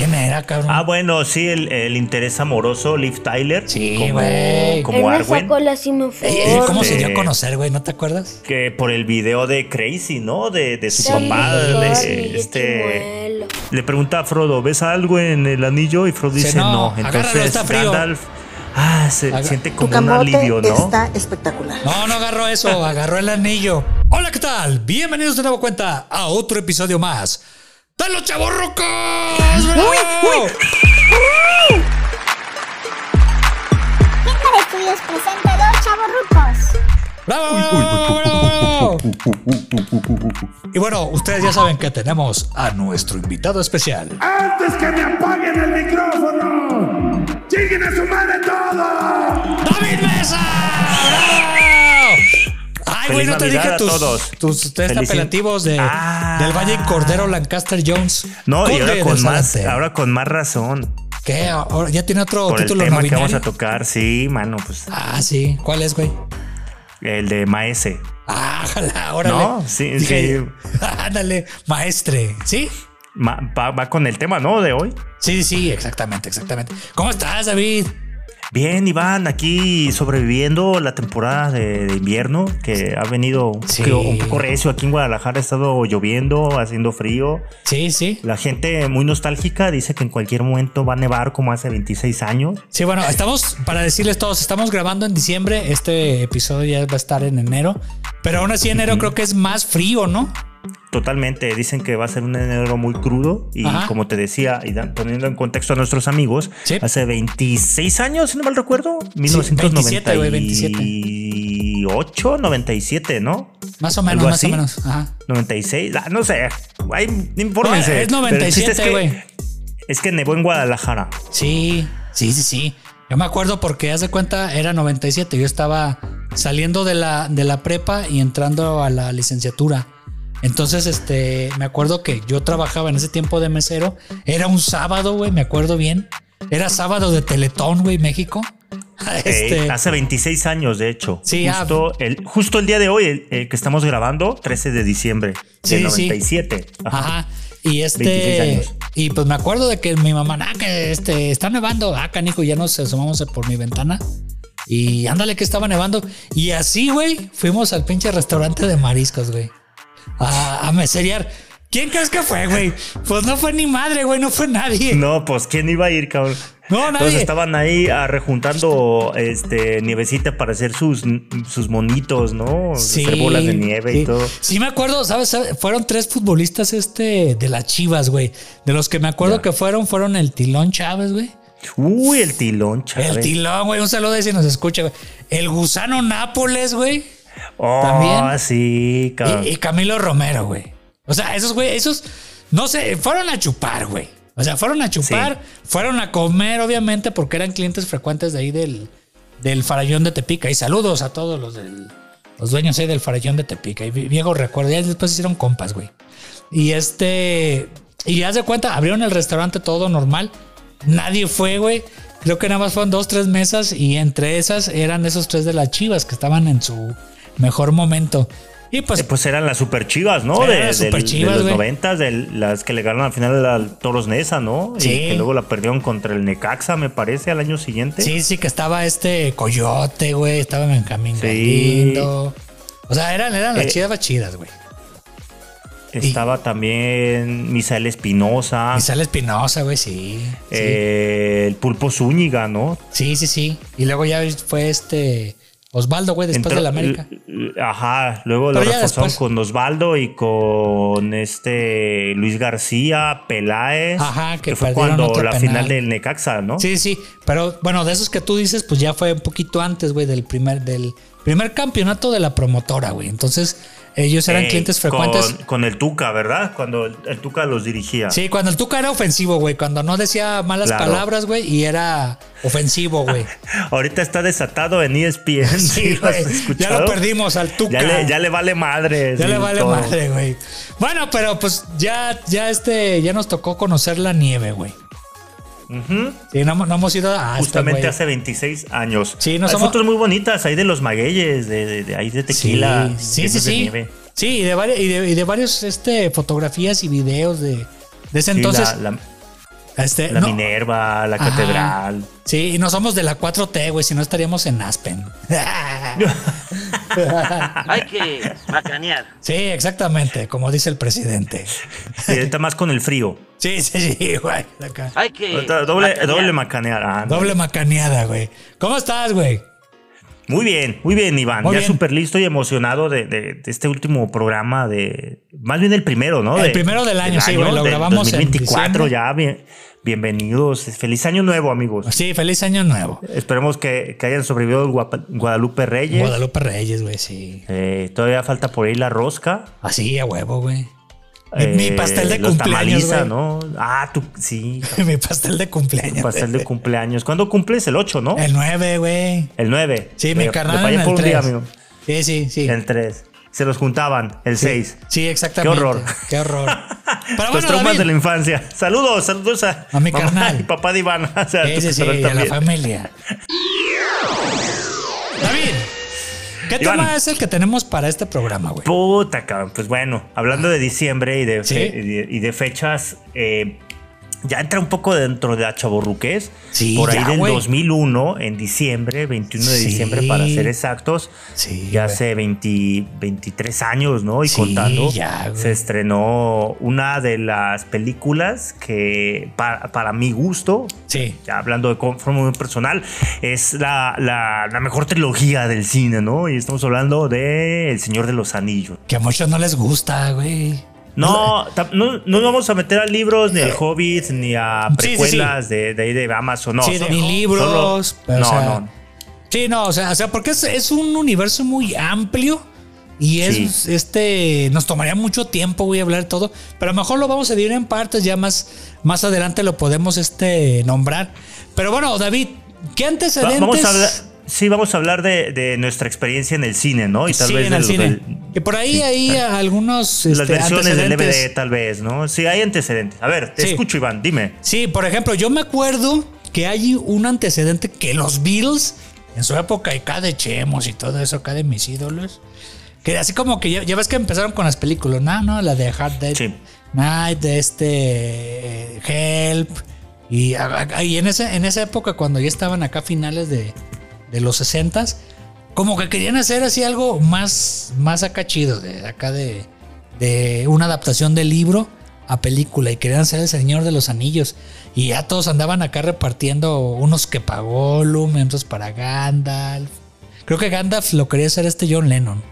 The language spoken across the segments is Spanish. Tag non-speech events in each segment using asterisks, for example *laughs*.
¿Quién era, cabrón? Ah, bueno, sí, el, el interés amoroso, Liv Tyler. Sí, como- güey. Como Él me Arwen. sacó la Simofor. Ey, ey, ¿Cómo se dio a conocer, güey? ¿No te acuerdas? Que por el video de Crazy, ¿no? De, de su Sí, papá. este, chimuelo. le pregunta a Frodo, ¿ves algo en el anillo? Y Frodo Dice, dice, "No, no. agárralo, Entonces está frío". Gandalf ah, se Aga- siente Tu como un camote alivio, ¿no? está espectacular. No, no agarró eso, agarró el anillo. Hola, ¿qué tal? Bienvenidos de nuevo cuenta a otro episodio más de los chavorrucos. ¡Bravo! Quinta de Estudios presenta Dos Chavorrucos. ¡Bravo, bravo, bravo, bravo! Y bueno, ustedes ya saben que tenemos a nuestro invitado especial. ¡Antes que me apaguen el micrófono! ¡Chinguen a su madre todo! ¡David Mesa! ¡Bravo! Ay, güey, no te dije a tus, todos. tus test Feliz- apelativos de, Ah. del Valle Cordero Lancaster Jones. No, y ahora con más, ahora con más razón. ¿Qué? Ahora ¿Ya tiene otro Por el título tema que vamos a tocar, sí, mano, pues Ah, sí. ¿Cuál es, güey? el de Maese. Ah, órale. No, sí, sí. *laughs* Ándale, maestre. ¿Sí? Ma- va, va con el tema, ¿no? De hoy. Sí, sí, exactamente, exactamente. ¿Cómo estás, David? Bien, Iván, aquí sobreviviendo la temporada de, de invierno que ha venido Sí. creo, un poco recio. Aquí en Guadalajara ha estado lloviendo, haciendo frío. Sí, sí. La gente muy nostálgica dice que en cualquier momento va a nevar como hace 26 años. Sí, bueno, estamos, para decirles todos, estamos grabando en diciembre. Este episodio ya va a estar en enero. Pero aún así, enero creo que es más frío, ¿no? Totalmente, dicen que va a ser un enero muy crudo y Ajá. como te decía, y da- poniendo en contexto a nuestros amigos, Sí. hace 26 años, si no mal recuerdo, 27, güey, 1998, 97, ¿no? Más o menos, ¿Algo más así? o menos. Ajá. 96, ah, no sé, ahí, infórmense. No, es Pero el chiste 97, güey. que, es que nevó en Guadalajara. Sí, sí, sí, sí. Yo me acuerdo porque, haz de cuenta, era 97. Yo estaba saliendo de la, de la prepa y entrando a la licenciatura. Entonces, este, me acuerdo que yo trabajaba en ese tiempo de mesero. Era un sábado, güey, me acuerdo bien. Era sábado de Teletón, güey, México. *laughs* Este, Eh, hace 26 años, de hecho. Sí, ah, justo, el, justo el día de hoy, el, el que estamos grabando, 13 de diciembre Sí, del sí. 97. Ajá. Ajá. Y 26 este. Y pues me acuerdo de que mi mamá, ah, que este, está nevando. Ah, canijo, ya nos asomamos por mi ventana. Y ándale que estaba nevando. Y así, güey, fuimos al pinche restaurante de mariscos, güey. A, a meserear. ¿Quién crees que fue, güey? Pues no fue ni madre, güey, no fue nadie. No, pues ¿quién iba a ir, cabrón? No, nadie. estaban ahí ah, rejuntando este nievecita para hacer sus, sus monitos, ¿no? Hacer bolas de nieve sí. y todo. Sí, me acuerdo, ¿sabes? Fueron tres futbolistas este de las Chivas, güey. De los que me acuerdo Ya. que fueron, fueron el Tilón Chávez, güey. Uy, el tilón, El Chávez. Tilón, güey. Un saludo si nos escucha, güey. El Gusano Nápoles, güey. Oh, También. sí, cabrón. Y, y Camilo Romero, güey. O sea, esos, güey, esos, no sé, fueron a chupar, güey. O sea, fueron a chupar, fueron a comer, obviamente, porque eran clientes frecuentes de ahí del, del farallón de Tepica. Y saludos a todos los del, los dueños ahí del farallón de Tepica. Y viejo recuerdo, ya después hicieron compas, güey. Y este, y ya se cuenta, abrieron el restaurante todo normal. Nadie fue, güey. Creo que nada más fueron dos, tres mesas y entre esas eran esos tres de las chivas que estaban en su mejor momento. Y pues Eh, Pues eran las super chivas, ¿no? Eran De, las del- superchivas, de los noventas, de las que le ganaron al final al Toros Nesa, ¿no? Sí. Y que luego la perdieron contra el Necaxa, me parece, al año siguiente. Sí, sí, que estaba este Coyote, güey. Estaba Benjamín Sí. O sea, eran, eran las Eh, chidas chidas, güey. Estaba también Misael Espinosa, sale Espinosa, güey, sí. Sí. eh, el Pulpo Zúñiga, ¿no? sí, sí, sí. Y luego ya fue este Osvaldo, güey, después Entró- de la América. Ajá, luego lo reforzaron con Osvaldo y con este Luis García, Peláez. Ajá, que fue cuando la penal. final del Necaxa, ¿no? Sí, sí. Pero bueno, de esos que tú dices, pues ya fue un poquito antes, güey, del primer, del primer campeonato de la promotora, güey. Entonces, ellos eran Eh, clientes frecuentes. Con, con el Tuca, ¿verdad? Cuando el, el Tuca los dirigía. Sí, cuando el Tuca era ofensivo, güey. Cuando no decía malas Claro. palabras, güey, y era ofensivo, güey. *laughs* Ahorita está desatado en ESPN. *laughs* Sí, ¿lo has güey. Ya lo perdimos al Tuca. Ya le, ya le vale madre. Ya le vale todo. madre, güey. Bueno, pero pues ya, ya este, ya nos tocó conocer la nieve, güey. Ujú. Sí, no, no hemos ido a Justamente hace 26 años. Sí, no Hay somos- fotos muy bonitas ahí de los magueyes, de, de- de ahí de tequila. Sí, sí, sí. de Sí, nieve. Sí, y de, varios, y de, y de varios este, fotografías y videos de, de ese Sí, entonces. la- la- Este, La no- Minerva, la Ajá. Catedral. Sí, y no somos de la 4T, güey, si no estaríamos en Aspen. *laughs* Hay que macanear. sí, exactamente, como dice el presidente. Y está más con el frío. Sí, sí, sí, güey. acá. Hay que Doble, macanear. doble macanear. ah, Doble macaneada, güey. ¿Cómo estás, güey? Muy bien, muy bien, Iván. Muy ya bien. súper listo y emocionado de, de- de este último programa de. Más bien el primero, ¿no? El De- primero del año, sí, güey, lo grabamos en 2024 diciembre. ya. bien- bienvenidos. Feliz año nuevo, amigos. Sí, feliz año nuevo. Esperemos que, que hayan sobrevivido el Guapa- Guadalupe Reyes. Guadalupe Reyes, güey, sí. Eh, todavía falta por ahí la rosca. Así, a huevo, güey. Mi, mi Eh, pastel de los cumpleaños, tamaliza. ¿no? Ah, tú, sí. *laughs* mi pastel de cumpleaños. Pastel de cumpleaños. ¿Cuándo cumples? El 8, ¿no? El 9, güey. El 9. Sí, mi carnal fallé en el por un 3. día, amigo. Sí, sí, sí. El 3. Se los juntaban, el 6. Sí, exactamente. Qué horror. Qué horror. *laughs* Pero Los bueno, traumas David, de la infancia. Saludos, saludos a, A mi mamá carnal. y papá de Iván. *laughs* O sea, tu sí, a la familia. David, ¿qué Iván. tema es el que tenemos para este programa, güey? Puta, cabrón. Pues bueno, hablando de diciembre y de, Sí. fe- y de, y de fechas, eh, ya entra un poco dentro de la chaborruqués. Sí, Por ahí del güey. 2001, en diciembre, 21 de Sí. diciembre para ser exactos. Sí, ya hace 20 23 años, ¿no? Y contando. ya, se estrenó una de las películas que, para, para mi gusto, Sí. ya hablando de forma muy personal, es la, la- la mejor trilogía del cine, ¿no? Y estamos hablando de El Señor de los Anillos. Que a muchos no les gusta, güey. No, no, no vamos a meter a libros, ni al Hobbit, ni a Sí, sí, sí. precuelas De, de ahí de Amazon. No, Sí, solo- ni libros, solo- no, o sea, no. Sí, no, o sea, o sea porque es, es un universo muy amplio y es este. Nos tomaría mucho tiempo, güey, hablar todo. Pero a lo mejor lo vamos a dividir en partes, ya más, más adelante lo podemos este, nombrar. Pero bueno, David, ¿qué antecedentes? vamos a hablar, sí, vamos a hablar de, de nuestra experiencia en el cine, ¿no? Y tal Sí, vez en el lo cine. del- Que por ahí sí, hay claro. algunos las este, versiones del. DVD, tal vez, ¿no? Sí, hay antecedentes. A ver, te Sí. escucho, Iván, dime. Sí, por ejemplo, yo me acuerdo que hay un antecedente que los Beatles, en su época acá de Chemos y todo eso, acá de mis ídolos, que así como que ya, ya ves que empezaron con las películas, ¿no? ¿no? La de Hard Sí. Night, de este eh, Help. Y, a- a- y en, ese, en esa época, cuando ya estaban acá finales de, de los 60 como que querían hacer así algo más, más acá chido, de acá de, de una adaptación del libro a película y querían hacer El Señor de los Anillos. Y ya todos andaban acá repartiendo unos que para Gollum, otros para Gandalf. Creo que Gandalf lo quería hacer este John Lennon.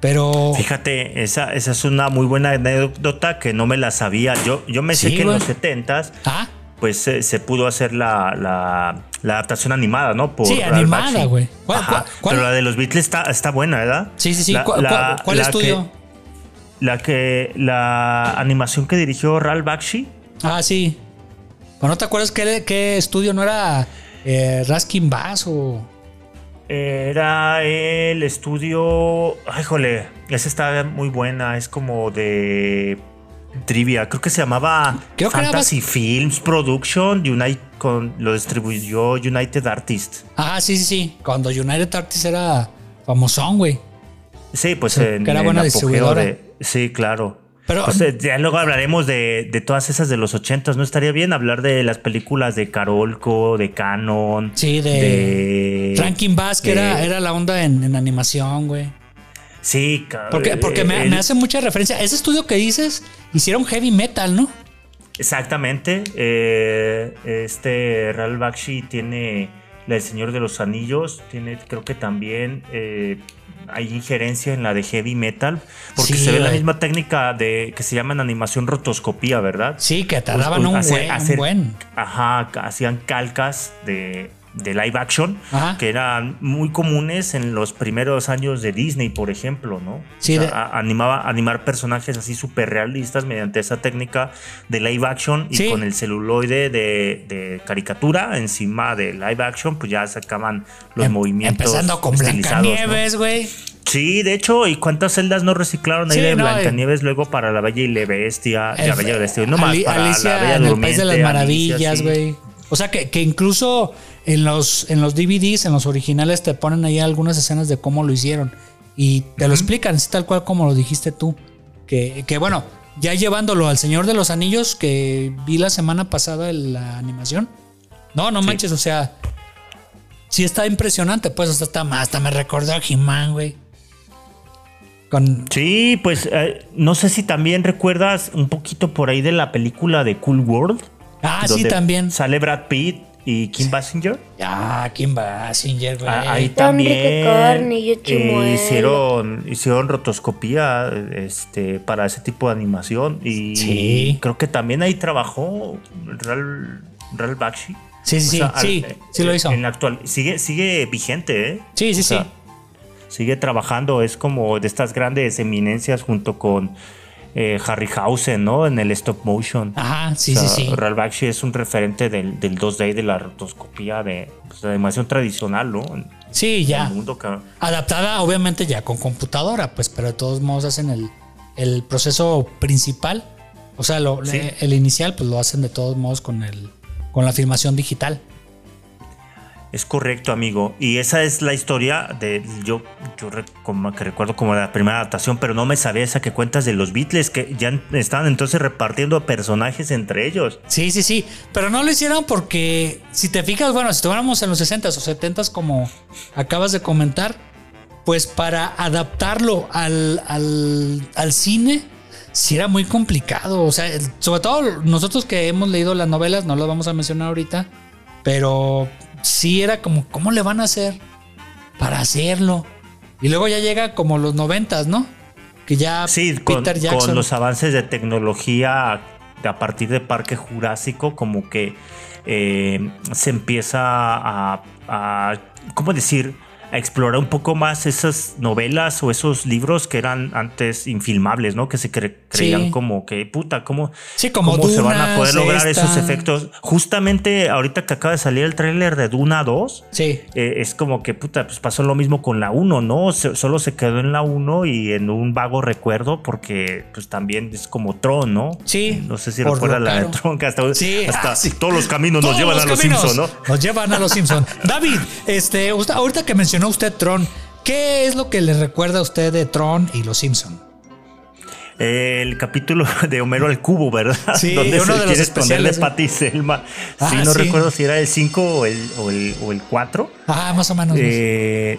Pero. Fíjate, esa, esa es una muy buena anécdota que no me la sabía. Yo, yo me sé que en los 70s Ah, pues se, se pudo hacer la, la, la adaptación animada, ¿no? Por Sí, animada, güey. Pero la de los Beatles está, está buena, ¿verdad? sí, sí, sí. La- ¿Cuál, cuál- estudio? que- la que la animación que dirigió Ralph Bakshi. Ah, sí. ¿Pero no te acuerdas qué, qué estudio no era eh, Raskin Bass o.? Era el estudio. Ay, jole, esa está muy buena. Es como de trivia. Creo que se llamaba Creo que era Fantasy Films Production. Unite, con, lo distribuyó United Artists. Ah, sí, sí, sí. Cuando United Artists era famosón, güey. Sí, pues en, que era en buena distribuidora. de- sí, claro. Pero- Pues, eh, ya luego hablaremos de, de todas esas de los ochentas. ¿No estaría bien hablar de las películas de Carolco, de Canon? Sí, de- de Rankin Bass, que era, era la onda en, en animación, güey. Sí, ca- Porque, porque me, el- me hace mucha referencia. Ese estudio que dices, hicieron heavy metal, ¿no? Exactamente. eh, este Ralph Bakshi tiene la del Señor de los Anillos. Tiene, creo que también eh, hay injerencia en la de heavy metal. Porque Sí, se ve la misma técnica de que se llama en animación rotoscopía, ¿verdad? Sí, que Pues, tardaban pues, un, buen, un buen. Ajá, hacían calcas de, de live action Ajá. que eran muy comunes en los primeros años de Disney, por ejemplo, ¿no? Sí, O sea, de- a- animaba, animar personajes así súper realistas mediante esa técnica de live action y Sí. con el celuloide de, de caricatura encima de live action, pues ya sacaban los Em- movimientos. Empezando con ¿no? Blancanieves, güey. Sí, de hecho, ¿y cuántas celdas no reciclaron ahí Sí, de no, Blancanieves luego para la Bella y la Bestia? El- la Bella y la Bestia, no más, para Alicia la Bella en el País de las Maravillas, güey. O sea, que, que incluso en los, en los DVDs, en los originales, te ponen ahí algunas escenas de cómo lo hicieron. Y te lo explican, tal cual como lo dijiste tú. Que, que bueno, ya llevándolo al Señor de los Anillos que vi la semana pasada en la animación. No, no manches, o sea, sí está impresionante, pues hasta, está más, hasta me recordó a He-Man, güey. Con, Sí, pues eh, no sé si también recuerdas un poquito por ahí de la película de Cool World. ah, sí, también. Sale Brad Pitt y Kim Basinger. Ah, Kim Basinger, güey. Ah, Ahí también carne, yo eh, chimuelo. hicieron, hicieron rotoscopía este, para ese tipo de animación. Y Sí. creo que también ahí trabajó Ral, Ral Bakshi. Sí, sí, sí, O sea, sí, al- sí lo eh, hizo. En la actual, sigue, sigue vigente, ¿eh? Sí, sí, O sea, sí. Sigue trabajando, es como de estas grandes eminencias junto con eh, Harryhausen, ¿no? En el stop motion. Ajá, sí, O sea, sí, sí. Ralph Bakshi es un referente del, del 2D, de la rotoscopía, de pues, la animación tradicional, ¿no? En Sí, ya. el mundo que- Adaptada, obviamente, ya con computadora, pues, pero de todos modos hacen el, el proceso principal. O sea, lo- Sí. eh, el inicial, pues lo hacen de todos modos con el con la filmación digital. Es correcto, amigo. Y esa es la historia de. Yo, yo como que recuerdo como la primera adaptación, pero no me sabía esa que cuentas de los Beatles, que ya estaban entonces repartiendo personajes entre ellos. Sí, sí, sí. Pero no lo hicieron porque, si te fijas, bueno, si estuviéramos en los 60s o 70s, como acabas de comentar, pues para adaptarlo al, al, al cine, sí era muy complicado. O sea, sobre todo nosotros que hemos leído las novelas, no las vamos a mencionar ahorita, pero sí era como, ¿cómo le van a hacer para hacerlo? Y luego ya llega como los 90s, ¿no? Que ya Sí, con, Peter Jackson. con los avances de tecnología a partir de Parque Jurásico, como que eh, se empieza a, a, ¿cómo decir? A explorar un poco más esas novelas o esos libros que eran antes infilmables, ¿no? Que se cre- creían Sí. como que, puta, ¿cómo, Sí, como cómo se van a poder lograr esta. esos efectos? Justamente ahorita que acaba de salir el tráiler de Duna 2, Sí. eh, es como que, puta, pues pasó lo mismo con la 1, ¿no? Se- solo se quedó en la 1 y en un vago recuerdo porque pues también es como Tron, ¿no? Sí, No sé si recuerdas la de. Tron, que hasta, Sí, hasta ah, sí. todos los caminos nos llevan a los Simpsons, ¿no? Nos llevan a los Simpsons. David, este, ahorita que mencionó usted Tron, ¿qué es lo que le recuerda a usted de Tron y los Simpsons? El capítulo *laughs* de Homero al cubo, ¿verdad? *laughs* Sí, *laughs* Donde uno se de los ¿eh? Patty Selma. Ah, sí, no sí. recuerdo si era el 5 o el, o el, o el 4. Ah, más o menos. eh,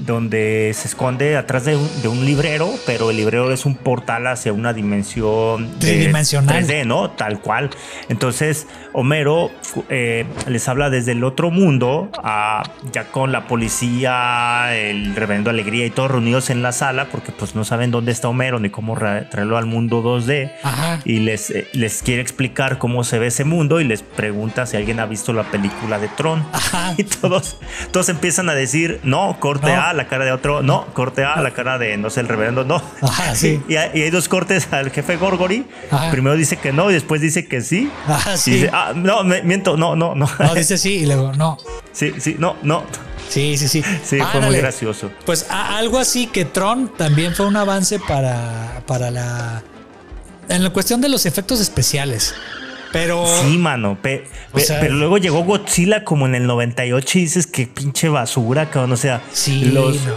donde se esconde atrás de un, de un librero, pero el librero es un portal hacia una dimensión Tridimensional. 3D, ¿no? Tal cual. Entonces, Homero eh, les habla desde el otro mundo, a- ya con la policía, el reverendo Alegría y todos reunidos en la sala, porque pues no saben dónde está Homero ni cómo ra- traerlo al mundo 2D. Ajá. Y les, eh, les quiere explicar cómo se ve ese mundo y les pregunta si alguien ha visto la película de Tron. Ajá. *laughs* Y todos, todos empiezan a decir, no, corte No. A, la cara de otro, no, corte A, la cara de, no sé, el reverendo, no. Ajá, sí. *laughs* Y, hay, y hay dos cortes al jefe Gorgory. Ajá. Primero dice que no y después dice que sí. Ah, Y sí. dice, ah, no, me- miento, no, no, no. No, dice sí y luego no. *laughs* sí, sí, no, no. Sí, sí, sí. Sí, fue muy gracioso. Pues a- algo así que Tron también fue un avance para, para la. En la cuestión de los efectos especiales. Pero. Sí, mano. pe- O pe- sea- pero luego llegó Godzilla como en el 98 y dices que pinche basura, cabrón. O sea, Sí, los no.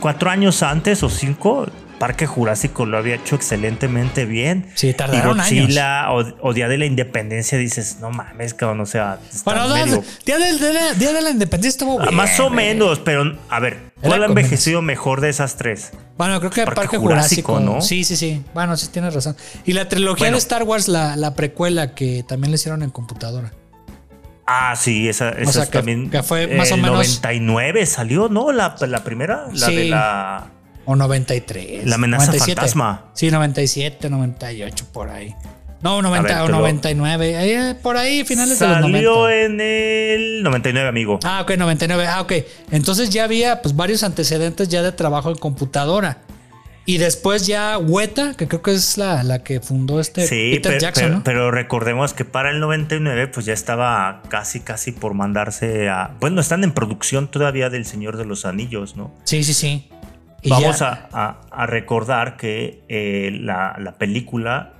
cuatro años antes o cinco, Parque Jurásico lo había hecho excelentemente bien. Sí, tardaron y Godzilla o, o Día de la Independencia dices, no mames, cabrón. O sea, Bueno, no, medio- Día, de la, Día de la Independencia estuvo Ah, bien, más o menos, pero a ver, ¿cuál ha envejecido mejor de esas tres? Bueno, creo que Parque Parque, Jurásico, Jurásico, ¿no? Sí, sí, sí. Bueno, sí tienes razón. Y la trilogía Bueno. de Star Wars, la, la precuela que también le hicieron en computadora. Ah, sí, esa, esa sea, es que- también. que fue más o menos- 99 salió, ¿no? La, la primera, la Sí. de la. O 93. La amenaza 97. fantasma. Sí, 97, 98, por ahí. No, 90 A ver, o te lo- 99. ahí, eh, por ahí, finales de los 90. Salió en el 99, amigo. Ah, ok, 99. Ah, ok. Entonces ya había pues varios antecedentes ya de trabajo en computadora. Y después ya Weta, que creo que es la, la que fundó este sí, Peter pero, Jackson, pero- ¿no? pero recordemos que para el 99, pues ya estaba casi, casi por mandarse a. Bueno, están en producción todavía del Señor de los Anillos, ¿no? Sí, sí, sí. Y Vamos a, a- a recordar que eh, la, la película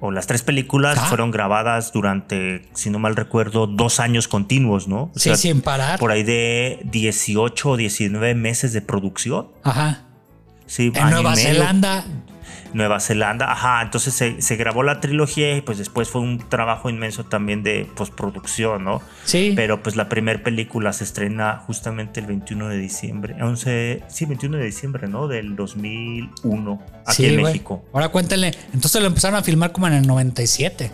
o las tres películas Ah. fueron grabadas durante, si no mal recuerdo, dos años continuos, ¿no? O Sí, sea, sin parar. Por ahí de 18 o 19 meses de producción. Ajá. Sí, En Nueva. Zelanda. Nueva Zelanda. Ajá, entonces se, se grabó la trilogía y pues después fue un trabajo inmenso también de postproducción, ¿no? Sí. Pero pues la primera película se estrena justamente el 21 de diciembre, 11, sí, 21 de diciembre, ¿no? Del 2001, aquí Sí, en. México. Ahora cuéntenle. Entonces lo empezaron a filmar como en el 97.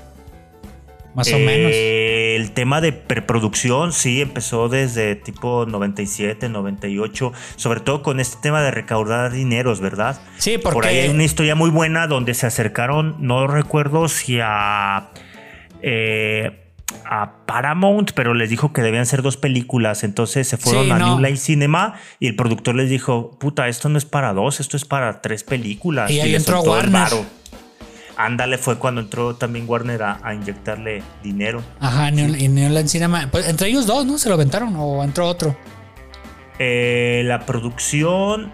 Más o menos. El tema de preproducción sí empezó desde tipo 97, 98, sobre todo con este tema de recaudar dineros, ¿verdad? Sí, porque. Por ahí hay una historia muy buena donde se acercaron, no recuerdo si a, eh, a Paramount, pero les dijo que debían ser dos películas. Entonces se fueron Sí, a no. New Line Cinema y el productor les dijo: Puta, esto no es para dos, esto es para tres películas. Y ahí les entró Warner. Ándale, fue cuando entró también Warner a, a inyectarle dinero. Ajá, y New Line Cinema. Pues entre ellos dos, ¿no? Se lo aventaron o entró otro. Eh, la producción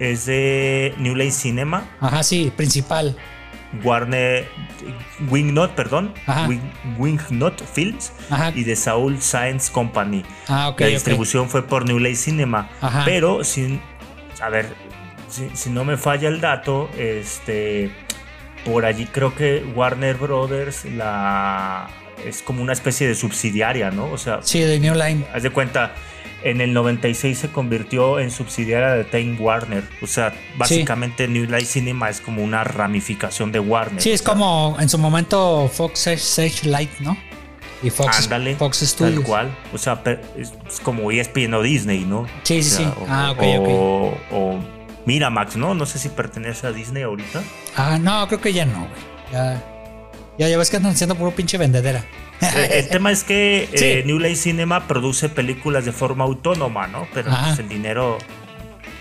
es de New Line Cinema. Ajá, sí, principal. Warner Wingnut, perdón, Ajá. Wing- Wingnut Films Ajá. y de Saul Science Company. Ah, ok. la distribución fue por New Line Cinema, Ajá. pero sin, a ver, si, si no me falla el dato, este, por allí creo que Warner Brothers la es como una especie de subsidiaria, ¿no? O sea, Sí, de New Line. haz de cuenta. En el 96 se convirtió en subsidiaria de Time Warner. O sea, básicamente New Line Cinema es como una ramificación de Warner. Sí, es O sea, como en su momento Fox Sage Light, ¿no? Y Fox, Ándale, Fox tal Studios. cual. O sea, es, como ESPN o Disney, ¿no? Sí, sí, O sea, sí. O, Ah, ok, o, o Miramax, ¿no? No sé si pertenece a Disney ahorita. Ah, no, creo que ya no, güey. Ya, ya, ya ves que andan haciendo puro pinche vendedera. Eh, El *laughs* tema es que eh. New Line Cinema produce películas de forma autónoma, ¿no? Pero pues, el dinero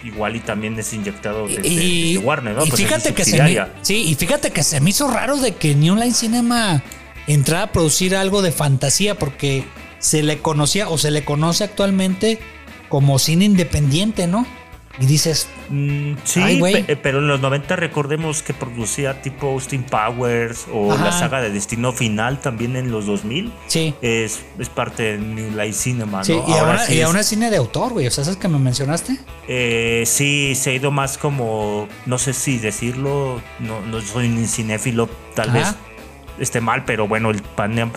igual y también es inyectado desde, y, desde Warner, ¿no? y Pues es fíjate que se me, sí, y fíjate que se me hizo raro de que New Line Cinema entrara a producir algo de fantasía porque se le conocía o se le conoce actualmente como cine independiente, ¿no? Y dices, Mm, sí, Ay, pero en los 90 recordemos que producía tipo Austin Powers o Ajá. la saga de Destino Final también en los 2000. sí. Es, es parte de New Line Cinema, Sí, ¿no? y ahora, sí y es- ahora es cine de autor, güey. O sea, ¿sabes que me mencionaste? Eh, sí, se ha ido más como, no sé si decirlo, no, no soy un cinéfilo, tal Ajá. vez esté mal, pero bueno, el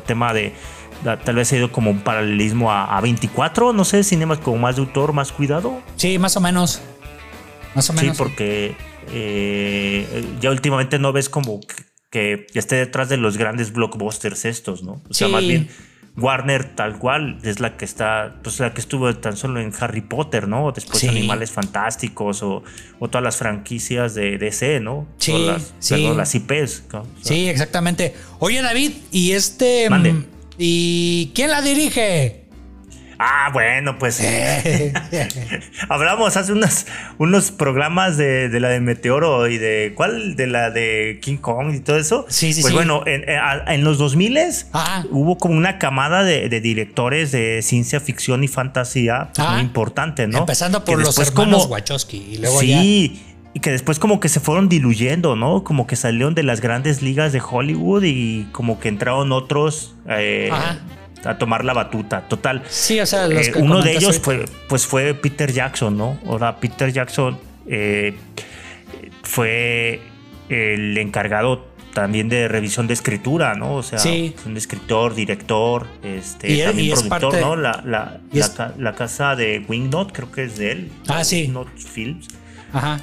tema de, tal vez ha ido como un paralelismo a, a 24, no sé, cinemas como más de autor, más cuidado. Sí, más o menos. Más o Sí, menos. porque eh, ya últimamente no ves como que, que esté detrás de los grandes blockbusters estos, ¿no? O sea, Sí. más bien Warner tal cual es la que está, pues la que estuvo tan solo en Harry Potter, ¿no? Después Sí. Animales Fantásticos o, o todas las franquicias de DC, ¿no? Sí, las, sí. perdón, las IPs. ¿no? O sea, Sí, exactamente. Oye, David, ¿y este. Mande. ¿Y quién la dirige? Ah, bueno, pues *laughs* *laughs* hablamos hace unos, unos programas de, de la de Meteoro y de. ¿Cuál? De la de King Kong y todo eso. Sí, sí, Pues sí. bueno, en, los 2000 Ah. hubo como una camada de, de directores de ciencia ficción y fantasía pues, Ah. muy importante, ¿no? Empezando por Que los hermanos como- Wachowski. Y luego ya. Y que después como que se fueron diluyendo, ¿no? Como que salieron de las grandes ligas de Hollywood y como que entraron otros eh, a tomar la batuta. Total. Sí, o sea, los Eh, uno de ellos fue, pues fue Peter Jackson, ¿no? Ahora Peter Jackson eh, fue el encargado también de revisión de escritura, ¿no? O sea, Sí. un escritor, director, este, Y él- también y es productor, parte- ¿no? La, la, la la casa de Wingnut, creo que es de él. Ah, sí. Wingnut Films. Ajá.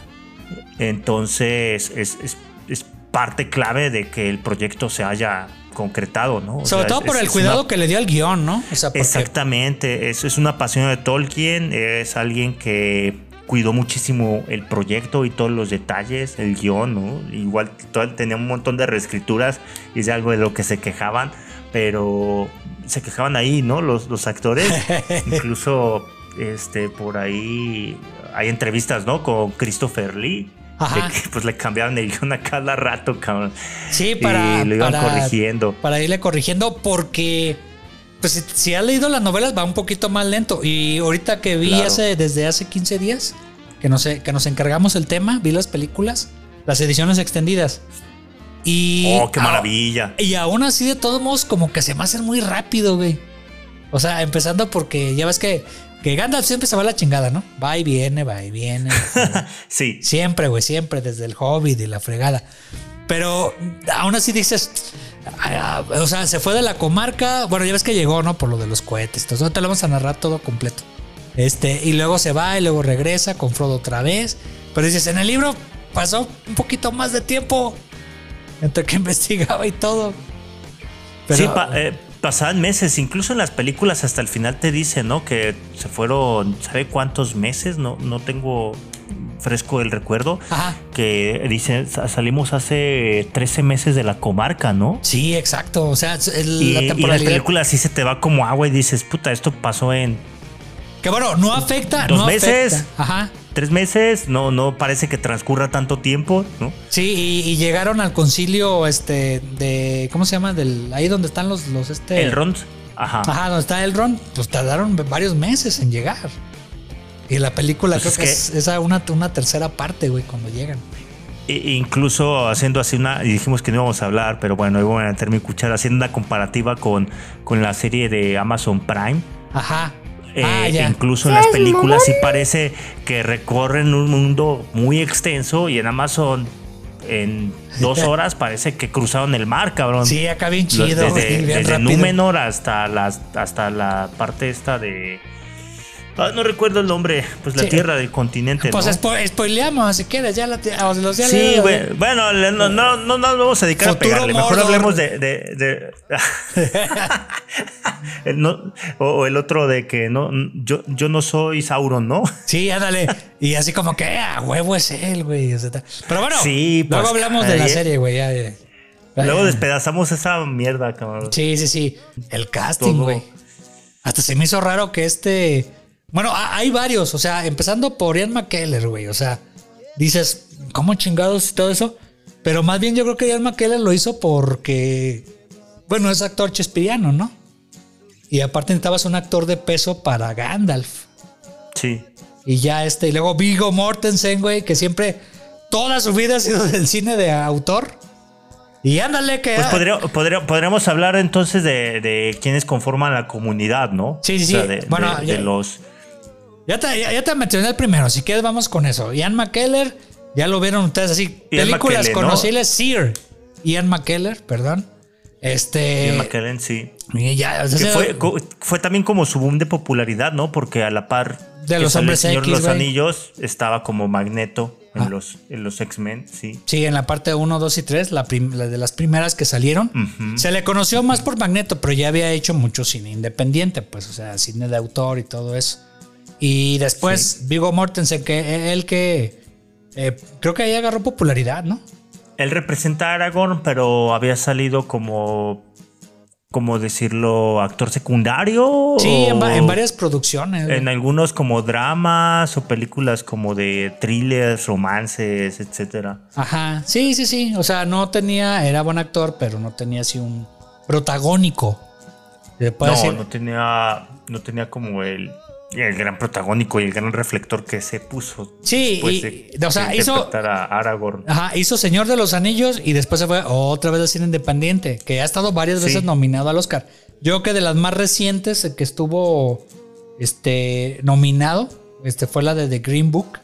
Entonces, es, es- es parte clave de que el proyecto se haya concretado, ¿no? O Sobre sea, todo es- por el cuidado una- que le dio al guion, ¿no? O sea, porque- Exactamente, es, es un apasionado de Tolkien, es alguien que cuidó muchísimo el proyecto y todos los detalles, el guion, ¿no? Igual todo- tenía un montón de reescrituras y es algo de lo que se quejaban, pero se quejaban ahí, ¿no? Los, los actores, *laughs* incluso este, por ahí hay entrevistas, ¿no? Con Christopher Lee. Ajá. Que pues le cambiaban el guion a cada rato, cabrón. Sí, para. y lo iban para- corrigiendo. Para irle corrigiendo, porque. Pues si, has leído las novelas, va un poquito más lento. Y ahorita que vi Claro. hace, desde hace 15 días, que nos, que nos encargamos el tema, vi las películas, las ediciones extendidas. Y. Oh, qué maravilla. Y aún así, de todos modos, como que se me hacen muy rápido, güey. O sea, empezando porque ya ves que Que Gandalf siempre se va a la chingada, ¿no? Va y viene, va y viene. *laughs* Sí. siempre, güey, siempre, desde el Hobbit y la fregada. Pero aún así dices, ah, o sea, se fue de la comarca. Bueno, ya ves que llegó, ¿no? Por lo de los cohetes. Entonces, te lo vamos a narrar todo completo. Este, y luego se va y luego regresa con Frodo otra vez. Pero dices, en el libro pasó un poquito más de tiempo entre que *laughs* investigaba y todo. Pero, sí, pa- eh, pasaban meses, incluso en las películas hasta el final te dice, ¿no? Que se fueron, ¿sabe cuántos meses? No, no tengo fresco el recuerdo. Ajá. Que dice, "Sa- salimos hace 13 meses de la comarca, ¿no? Sí, exacto. O sea, el- Y, la y temporalidad. películas sí se te va como agua y dices, puta, esto pasó en Que bueno, no afecta. ¿Dos no meses? afecta. Ajá. Tres meses, no, no parece que transcurra tanto tiempo, ¿no? Sí, y, y llegaron al concilio este de. ¿Cómo se llama? Del, ahí donde están los, los este. El Rond, ajá. Ajá, donde está Elrond, pues tardaron varios meses en llegar. Y la película Pues creo es que que- es esa una, una tercera parte, güey, cuando llegan. E- incluso haciendo así una, y dijimos que no íbamos a hablar, pero bueno, ahí voy a meter mi cuchara, haciendo una comparativa con, con la serie de Amazon Prime. Ajá. Eh, ah, incluso en las películas sí parece que recorren un mundo muy extenso y en Amazon en dos horas parece que cruzaron el mar, cabrón. Sí, acá bien chido, desde bien desde. Númenor hasta, las, hasta la parte esta de... Ah, no recuerdo el nombre, pues la Sí. tierra del continente. Pues ¿no? spo- spoileamos, si quieres, ya la los ya Sí, güey. Bueno, le- no, no, no nos vamos a dedicar a pegarle. Mejor Mordor. hablemos de. de- de- *laughs* El no- o, o el otro de que no, yo, yo no soy Sauron, ¿no? Sí, ándale. Y así como que, a huevo es él, güey. o sea, ta- Pero bueno, Sí, luego pues, hablamos de la serie, güey. ya, ya. Luego despedazamos esa mierda, cabrón. Sí, sí, sí. El casting, güey. Hasta se me hizo raro que este. Bueno, ha- hay varios. O sea, empezando por Ian McKellar, güey. O sea, dices, ¿cómo chingados y todo eso? Pero más bien yo creo que Ian McKellar lo hizo porque. Bueno, es actor chespiriano, ¿no? Y aparte necesitabas un actor de peso para Gandalf. Sí. Y ya este, y luego Vigo Mortensen, güey, que siempre toda su vida ha sido *laughs* del cine de autor. Y ándale, que. Pues podría- podría- podríamos hablar entonces de, de quienes conforman la comunidad, ¿no? Sí, sí, O sea, sí. Bueno, de- ya- de los. Ya te, ya, ya te mencioné el primero, si quieres vamos con eso. Ian McKellar, ya lo vieron ustedes así. Ian películas McKellen, ¿no? conocibles, Sir. Ian McKellar, perdón. Este. Ian McKellen, sí. y ya, o sea, Que fue, fue también como su boom de popularidad, ¿no? Porque a la par De los sale hombres el Señor X, los. Anillos estaba como Magneto en Ah. los, en los X-Men, sí. Sí, en la parte 1, 2 y 3, la, de las primeras que salieron. Se le conoció más por Magneto, pero ya había hecho mucho cine independiente, pues, o sea, cine de autor y todo eso. Y después, Vigo Mortensen, que él que eh, creo que ahí agarró popularidad, ¿no? Él representa a Aragorn, pero había salido como, como decirlo, actor secundario. Sí, en, va- o en varias producciones. En algunos como dramas o películas como de thrillers, romances, etcétera. Ajá, sí, sí, sí. O sea, no tenía, era buen actor, pero no tenía así un protagónico. No, decir. no tenía, no tenía como el, el gran protagónico y el gran reflector que se puso. Sí, y- de- o sea, de hizo- a Aragorn. Ajá, hizo Señor de los Anillos y después se fue otra vez al cine independiente, que ha estado varias Sí. veces nominado al Oscar. Yo creo que de las más recientes que estuvo este, nominado este, fue la de The Green Book.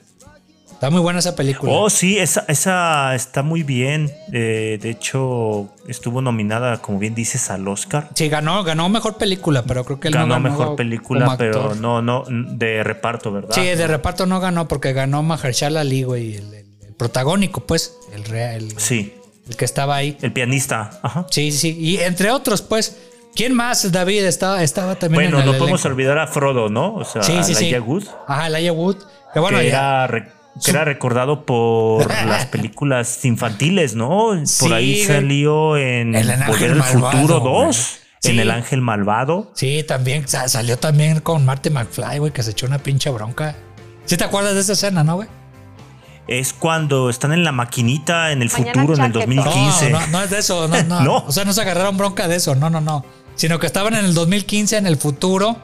Está muy buena esa película. Oh, sí, esa, esa está muy bien. Eh, de hecho, estuvo nominada, como bien dices, al Oscar. Sí, ganó, ganó mejor película, pero creo que él Ganó, no ganó mejor película, pero no, no, de reparto, ¿verdad? Sí, de reparto no ganó porque ganó Mahershala Ali, güey, el, el- el protagónico, pues, el, real, Sí, el que estaba ahí. el pianista. Ajá. Sí, sí, y entre otros, pues, ¿quién más, David? Estaba, estaba también Bueno, en el no podemos olvidar a Frodo, ¿no? O sea, Sí, sí, a sí. Elijah Wood, Ajá, Elijah Wood. Que bueno, que, ya- era, que era recordado por *laughs* las películas infantiles, ¿no? Sí, Por ahí salió en El al Malvado, Futuro güey. 2, Sí. en El Ángel Malvado. Sí, también sa- salió también con Marty McFly, güey, que se echó una pinche bronca. ¿Sí te acuerdas de esa escena, no, güey? Es cuando están en la maquinita en el Mañana futuro, en el chaquetón. 2015. No, no, no es de eso, no, *laughs* no. No. O sea, no se agarraron bronca de eso, no, no, no. Sino que estaban en el 2015, en el futuro,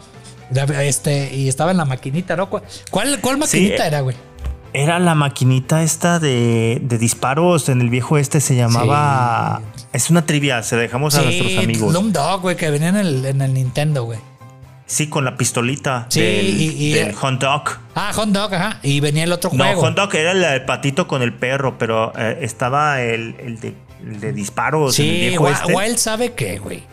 este, y estaba en la maquinita, ¿no? ¿Cuál, cuál, cuál maquinita eh, era, güey? Era la maquinita esta de, de disparos en el viejo este, se llamaba... Es una trivia, se dejamos a nuestros amigos. Loom Dog, güey, que venía en el, en el Nintendo, güey. Sí, con la pistolita Sí, del, y- y- del hot dog. Ah, hot dog, ajá. Y venía el otro No, juego. hot dog era el, el patito con el perro, pero eh, estaba el, el de, el de disparos. el Sí, viejo este. Wild sabe qué, güey.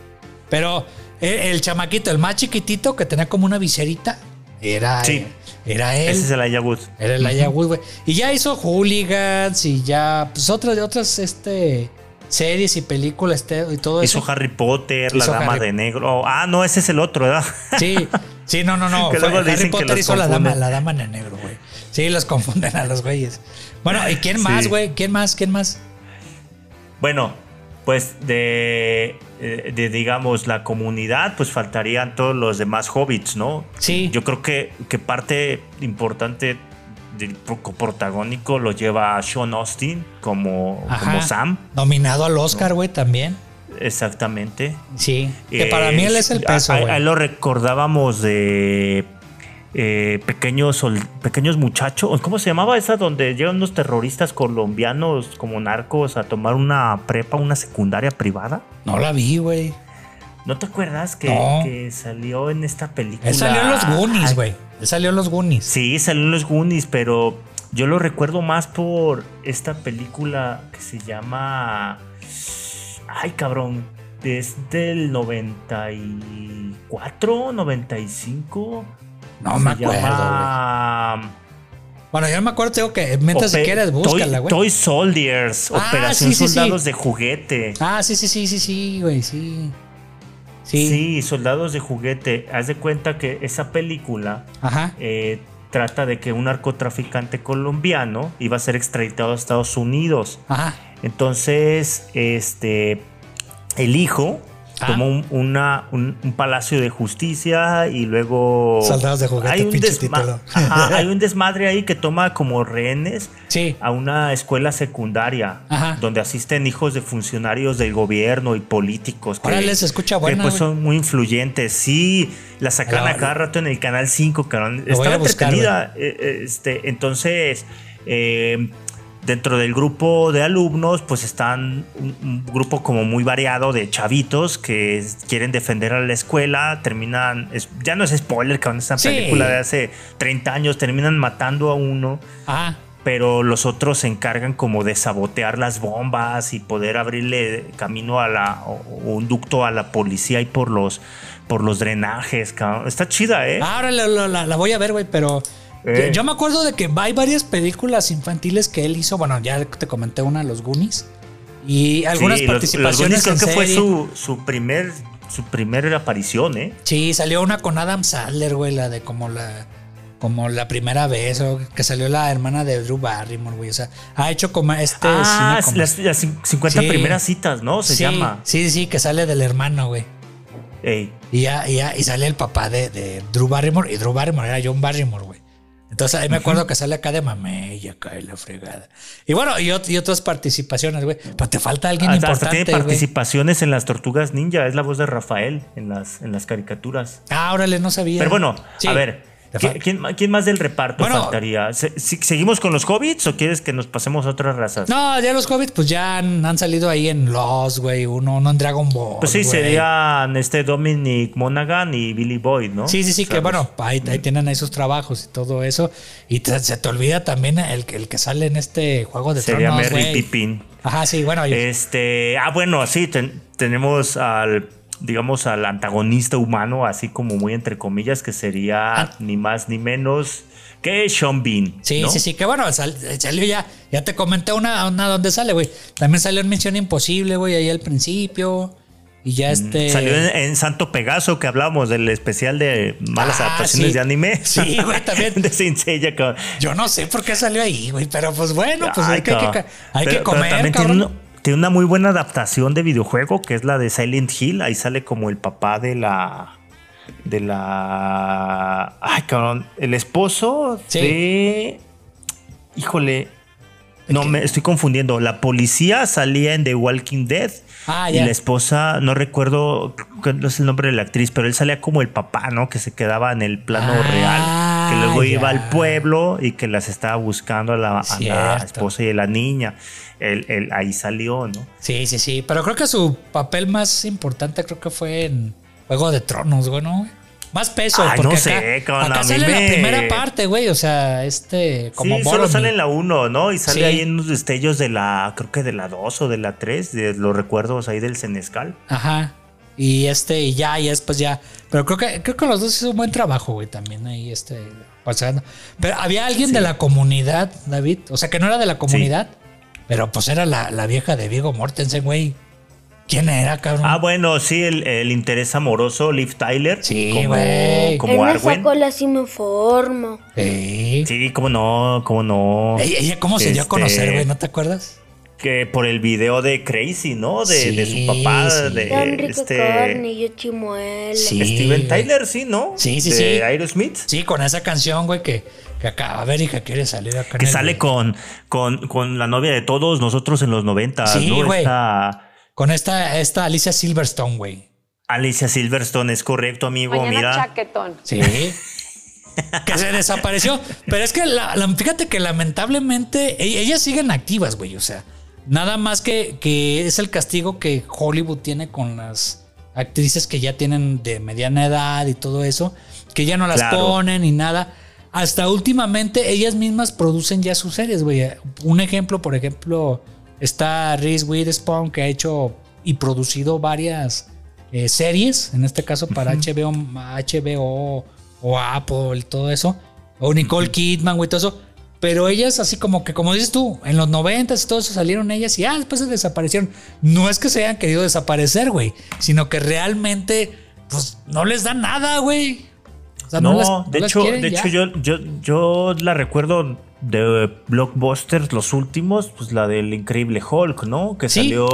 Pero el, el chamaquito, el más chiquitito que tenía como una viserita, era, Sí. Era él. Ese es el Ayabut. Era el Aya Wood, güey. Y ya hizo Hooligans y ya, pues otras, otras este, series y películas este, y todo Hizo eso. Harry Potter, la Hizo dama Harry- de negro. Ah, no, ese es el otro, ¿verdad? Sí, sí, no, no, no. *laughs* Que fue- luego Harry Potter hizo la dama, la dama en negro, güey. Sí, los confunden a los güeyes. Bueno, ¿y quién más, Sí. güey? ¿Quién más? ¿Quién más? Bueno, pues de, eh, de, digamos, la comunidad, pues faltarían todos los demás hobbits, ¿no? Sí. Yo creo que, que parte importante del pro- protagónico lo lleva Sean Austin como, Ajá. como Sam, Nominado al Oscar, güey, también. exactamente. Sí. Que Eh, para mí él es el peso, a- a- a él lo recordábamos de eh, pequeños, sol- pequeños muchachos. ¿Cómo se llamaba esa donde llegan unos terroristas colombianos como narcos a tomar una prepa, una secundaria privada? No la vi, güey. ¿No te acuerdas que, No. que salió en esta película? Él salió en los Goonies, güey. Él salió en los Goonies. Sí, salió en los Goonies, pero yo lo recuerdo más por esta película que se llama. Ay, cabrón. Es del 94, 95. No me acuerdo, llama, Bueno, yo no me acuerdo, tengo que mientras si Ope- quieres, búscala, güey. Toy Soldiers, Ah, Operación sí, sí, sí. Soldados de Juguete. Ah, sí, sí, sí, sí, sí, güey, sí. Sí. Sí, Soldados de Juguete. Haz de cuenta que esa película Ajá. eh, trata de que un narcotraficante colombiano iba a ser extraditado a Estados Unidos. Ajá. Entonces, este, el hijo Ah. tomó un, una- un- un palacio de justicia y luego... Soldados de juguete, hay un, desma-. *laughs* Ajá, *laughs* hay un desmadre ahí que toma como rehenes Sí. a una escuela secundaria Ajá. donde asisten hijos de funcionarios del gobierno y políticos que, Órale, se escucha que, buena, pues güey. son muy influyentes. Sí, la sacan a cada rato en el canal 5, cabrón. Estaba buscar, entretenida. eh, eh, este, entonces, eh, dentro del grupo de alumnos, pues están un, un grupo como muy variado de chavitos que quieren defender a la escuela, terminan, es- ya no es spoiler, cabrón, es una Sí. película de hace 30 años, terminan matando a uno Ajá. pero los otros se encargan como de sabotear las bombas y poder abrirle camino a la o, un ducto a la policía y por los por los drenajes, cabrón. Está chida, ¿eh? Ahora la, la- la- la voy a ver, güey, pero Eh. yo, me acuerdo de que hay varias películas infantiles que él hizo. Bueno, ya te comenté una, Los Goonies. Y algunas Sí, los- los participaciones Goonies creo en que fue su, su primer su primera aparición, ¿eh? Sí, salió una con Adam Sandler, güey, la de como la como la primera vez, o que salió la hermana de Drew Barrymore, güey. O sea, ha hecho como este ah, como- las, las cin- 50 Sí. primeras citas, ¿no? Se sí, llama. Sí, sí, que sale del hermano, güey. Ey. Y ya, y ya, y sale el papá de, de Drew Barrymore, y Drew Barrymore era John Barrymore, güey. Entonces ahí me acuerdo que sale acá de mamé y acá en la fregada. Y bueno, y, ot- y otras participaciones, güey. Pero te falta alguien Hasta, hasta importante, tiene participaciones en las Tortugas Ninja, es la voz de Rafael en las, en las caricaturas. Ah, órale, no sabía. Pero bueno, Sí. a ver, ¿quién, más del reparto Bueno. faltaría? ¿Se- si- ¿Seguimos con los hobbits o quieres que nos pasemos a otras razas? No, ya los hobbits pues ya han, han salido ahí en Lost, güey. Uno, uno en Dragon Ball. pues sí, güey. serían este Dominic Monaghan y Billy Boyd, ¿no? Sí, sí, sí, que bueno, ahí, ahí tienen ahí sus trabajos y todo eso. Y te- se te olvida también el, que- el que sale en este juego de Sería tronos, Merry. Pippin. Ajá, sí, bueno. yo- Este, ah, bueno, sí, ten- tenemos al, digamos, al antagonista humano, así como muy entre comillas, que sería Ah. ni más ni menos que Sean Bean. Sí, ¿no? sí, sí, que bueno, sal- salió ya, ya te comenté una, una donde sale, güey. También salió en Misión Imposible, güey, ahí al principio. Y ya este. Mm, Salió en, en Santo Pegaso, que hablamos del especial de malas Ah, adaptaciones sí. de anime. Sí, güey, también. *laughs* de Seiya, cabrón. Yo no sé por qué salió ahí, güey, pero pues bueno, pues Ay, hay, que, hay que- hay Pero- que comer, cabrón. tiene, una- tiene una muy buena adaptación de videojuego, que es la de Silent Hill. Ahí sale como el papá de la. De la. Ay, cabrón. El esposo Sí. de. Híjole. No, me estoy confundiendo. La policía salía en The Walking Dead. Ah, y la esposa, no recuerdo cuál es el nombre de la actriz, pero él salía como el papá, ¿no? Que se quedaba en el plano Ah, real. Que luego iba al pueblo y que las estaba buscando a la, a la esposa y a la niña. Él, él ahí salió, ¿no? Sí, sí, sí. Pero creo que su papel más importante creo que fue en Juego de Tronos, güey, ¿no? más peso. Ay, porque no sé, acá, cabrón, acá sale la me- primera parte, güey. O sea, este, como sí, solo sale en la 1, ¿no? Y sale Sí. ahí en unos destellos de la, creo que de la 2 o de la 3, de los recuerdos ahí del Senescal. Ajá. Y este, y ya, y después ya. Pero creo que, creo que los dos hizo un buen trabajo, güey, también ahí, este, pasando. Pero había alguien de la comunidad, David. O sea, que no era de la comunidad, pero pues era la, la vieja de Vigo Mortensen, güey. ¿Quién era, cabrón? Ah, bueno, sí, el, el interés amoroso, Liv Tyler. Sí, como, güey. Él como me Arwen. sacó la sí me formo. Sí. Sí, cómo no, cómo no. Ella, ella cómo se dio a Este, conocer, güey, ¿no te acuerdas? Que por el video de Crazy, ¿no? De, de su papá, sí. de Enrique este. Cornillo Chimuelo. Sí. Steven. Tyler, sí, ¿no? Sí, sí, de sí. Aerosmith. Sí, con esa canción, güey, que, que acá, a ver, hija, quiere salir acá. Que sale con, con, con la novia de todos nosotros en los 90, Sí, ¿no? Esta Con esta, esta Alicia Silverstone, güey. Alicia Silverstone, es correcto, amigo, Mañana mira. chaquetón. Sí. que se desapareció. Pero es que, la- la- fíjate que lamentablemente e- ellas siguen activas, güey. O sea, nada más que, que es el castigo que Hollywood tiene con las actrices que ya tienen de mediana edad y todo eso, que ya no las Claro. ponen ni nada. Hasta últimamente ellas mismas producen ya sus series, güey. Un ejemplo, por ejemplo, está Reese Witherspoon que ha hecho y producido varias eh, series, en este caso para HBO, HBO o Apple, todo eso. O Nicole Kidman, güey, todo eso. Pero ellas, así como que, como dices tú, en los 90 y todo eso salieron ellas y ah, después se desaparecieron. No es que se hayan querido desaparecer, güey, sino que realmente, pues no les da nada, güey. O sea, No, las- no de hecho, quieren de ya. hecho yo, yo, yo la recuerdo de blockbusters, los últimos, pues la del Increíble Hulk, ¿no? Que Sí. salió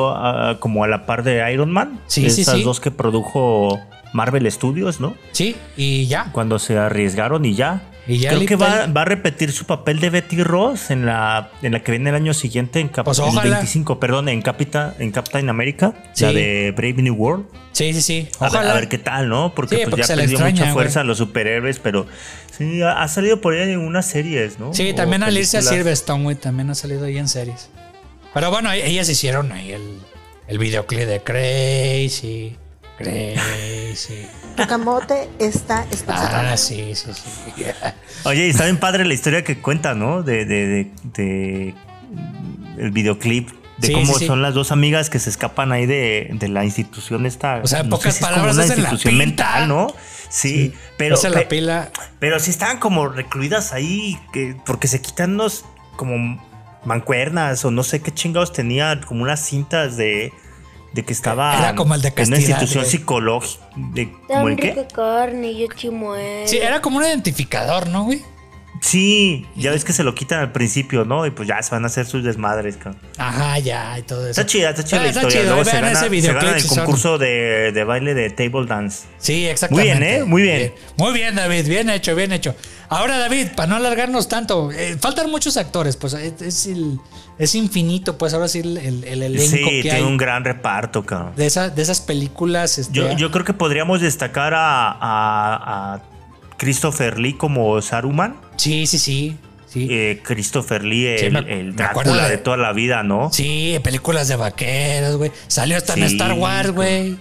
como a la par de Iron Man. Sí, sí, Esas sí. dos que produjo Marvel Studios, ¿no? Sí, y ya. Cuando se arriesgaron y ya. Y ya Creo que va, a repetir su papel de Betty Ross en la, en la que viene el año siguiente, en Cap- Pues el ojalá. 25, perdón, en, Capita, en Captain America, Sí. la de Brave New World. Sí, sí, sí. A ver, Ojalá. a ver qué tal, ¿no? Porque, Sí, pues porque ya perdió extraña, mucha fuerza güey. los superhéroes, pero sí, ha, ha salido por ahí en unas series, ¿no? Sí, O también Alicia películas. Silverstone, güey, también ha salido ahí en series. Pero bueno, e- ellas hicieron ahí el, el videoclip de Crazy. Crazy. Tu camote está especial. Ah, sí, sí, sí. *laughs* Oye, y está bien padre la historia que cuenta, ¿no? De, de, de, de- el videoclip. De Sí, cómo sí, sí. son las dos amigas que se escapan ahí de, de la institución esta. O sea, no pocas si es como palabras, una la institución pinta. mental, ¿no? Sí, pero, Esa la pila. pero sí estaban como recluidas ahí, que, porque se quitan unos como mancuernas o no sé qué chingados tenían, como unas cintas de, de que estaba Era como el de en una institución psicológica. De, ¿Como el qué? Sí, era como un identificador, ¿no, güey? Sí, ya ves que se lo quitan al principio, ¿no? Y pues ya se van a hacer sus desmadres, cabrón. Ajá, ya, y todo eso. Está chida, está chida Ah, la está historia. chido, Luego se gana, ese se videoclip, gana el concurso de, de baile de table dance. Sí, exactamente. Muy bien, ¿eh? Muy bien. Muy bien, David. Bien hecho, bien hecho. Ahora, David, para no alargarnos tanto, eh, faltan muchos actores, pues es, es el- es infinito, pues ahora sí el, el- el elenco Sí, que tiene hay un gran reparto, cabrón. de, esa- de esas películas. este, Yo, yo creo que podríamos destacar a, a- a Christopher Lee como Saruman. Sí, sí, sí. Sí, Eh, Christopher Lee, Sí, el, me- Drácula de- de toda la vida, ¿no? sí, películas de vaqueros, güey. Salió hasta en Star Wars, güey.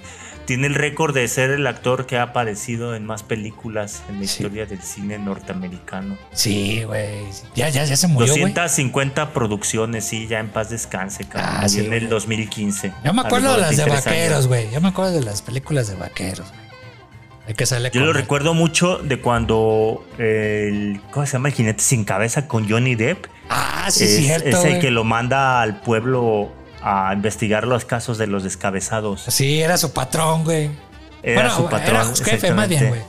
Tiene el récord de ser el actor que ha aparecido en más películas en la Sí. historia del cine norteamericano. Sí, güey. Ya, ya, ya se murió, güey. 250 producciones, sí, ya en paz descanse, cabrón. Ah, sí, en el güey. 2015. Yo me acuerdo de las de 93 años. vaqueros, güey. Yo me acuerdo de las películas de vaqueros, güey. Hay que sale Yo lo el- recuerdo mucho de cuando el. ¿Cómo se llama? El jinete sin cabeza con Johnny Depp. Ah, sí, es, cierto. es el que lo manda al pueblo a investigar los casos de los descabezados. Sí, era su patrón, güey. Era Bueno, su patrón. Era jefe, más bien, güey.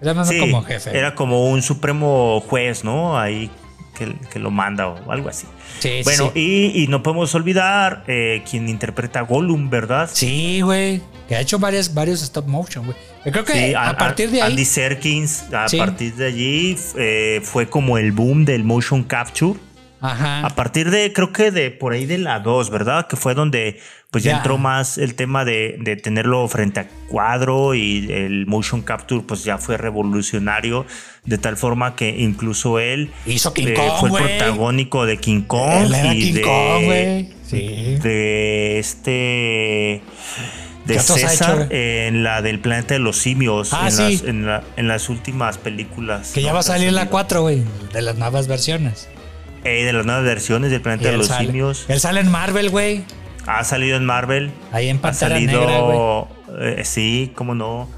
Era más Sí, como jefe. Era como un supremo juez, ¿no? Ahí que, que lo manda o algo así. Sí, sí, Bueno, sí. Y, y no podemos olvidar eh, quien interpreta a Gollum, ¿verdad? Sí, güey. Que ha hecho varias, varios stop motion, güey. Yo creo que Sí, a, a- partir de ahí. Andy Serkins, a partir de allí eh, fue como el boom del motion capture. Ajá. A partir de, creo que de por ahí de la 2, ¿verdad? Que fue donde pues ya, Ya. entró más el tema de, de tenerlo frente a cuadro y el motion capture pues ya fue revolucionario de tal forma que incluso él Hizo King eh, Kong, fue el protagónico de King Kong Él era y King de, Kong. Sí. de este de ¿Qué otros ha César en la del planeta de los simios, Ah, en, sí. las, en, la- en las últimas películas. Que ya ¿no? va a salir la salido. 4, güey, de las nuevas versiones. De las nuevas versiones del planeta de los sale, simios. Él sale en Marvel, güey. Ha salido en Marvel. Ahí en Ha Pantera salido. Negra, güey. eh, sí, cómo no.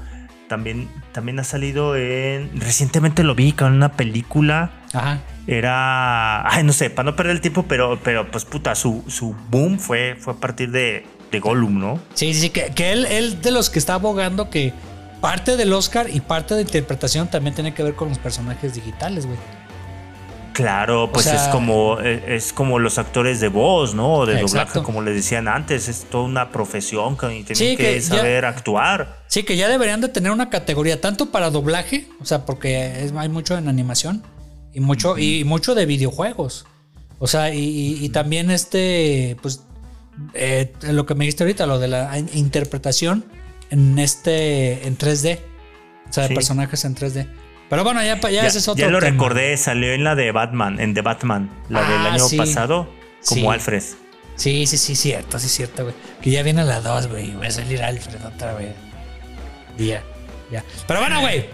También, también ha salido en. Recientemente lo vi con una película. Ajá. Era. Ay, no sé, para no perder el tiempo, pero, pero pues puta, su, su boom fue, fue a partir de, de Gollum, ¿no? Sí, sí, que, que él, él de los que está abogando que parte del Oscar y parte de interpretación también tiene que ver con los personajes digitales, güey. Claro, pues sea- es como es, es como los actores de voz, ¿no? De Exacto. doblaje, como les decían antes, es toda una profesión que tienen Sí, que, que ya- saber actuar. Sí, que ya deberían de tener una categoría tanto para doblaje, o sea, porque es- hay mucho en animación y mucho, y mucho de videojuegos. O sea, y, y- y también este, pues, eh, lo que me dijiste ahorita, lo de la in- interpretación en este, en 3D. O sea, de personajes en 3D. Pero bueno, ya, ya, Ya, ese es otro ya lo tema. recordé, salió en la de Batman, en The Batman, la del Ah, año sí. pasado, como Sí. Alfred. Sí, sí, sí, cierto, sí, cierto, güey. Que ya viene la 2, güey. Va a salir Alfred otra vez. Y Ya, ya. Pero bueno, güey.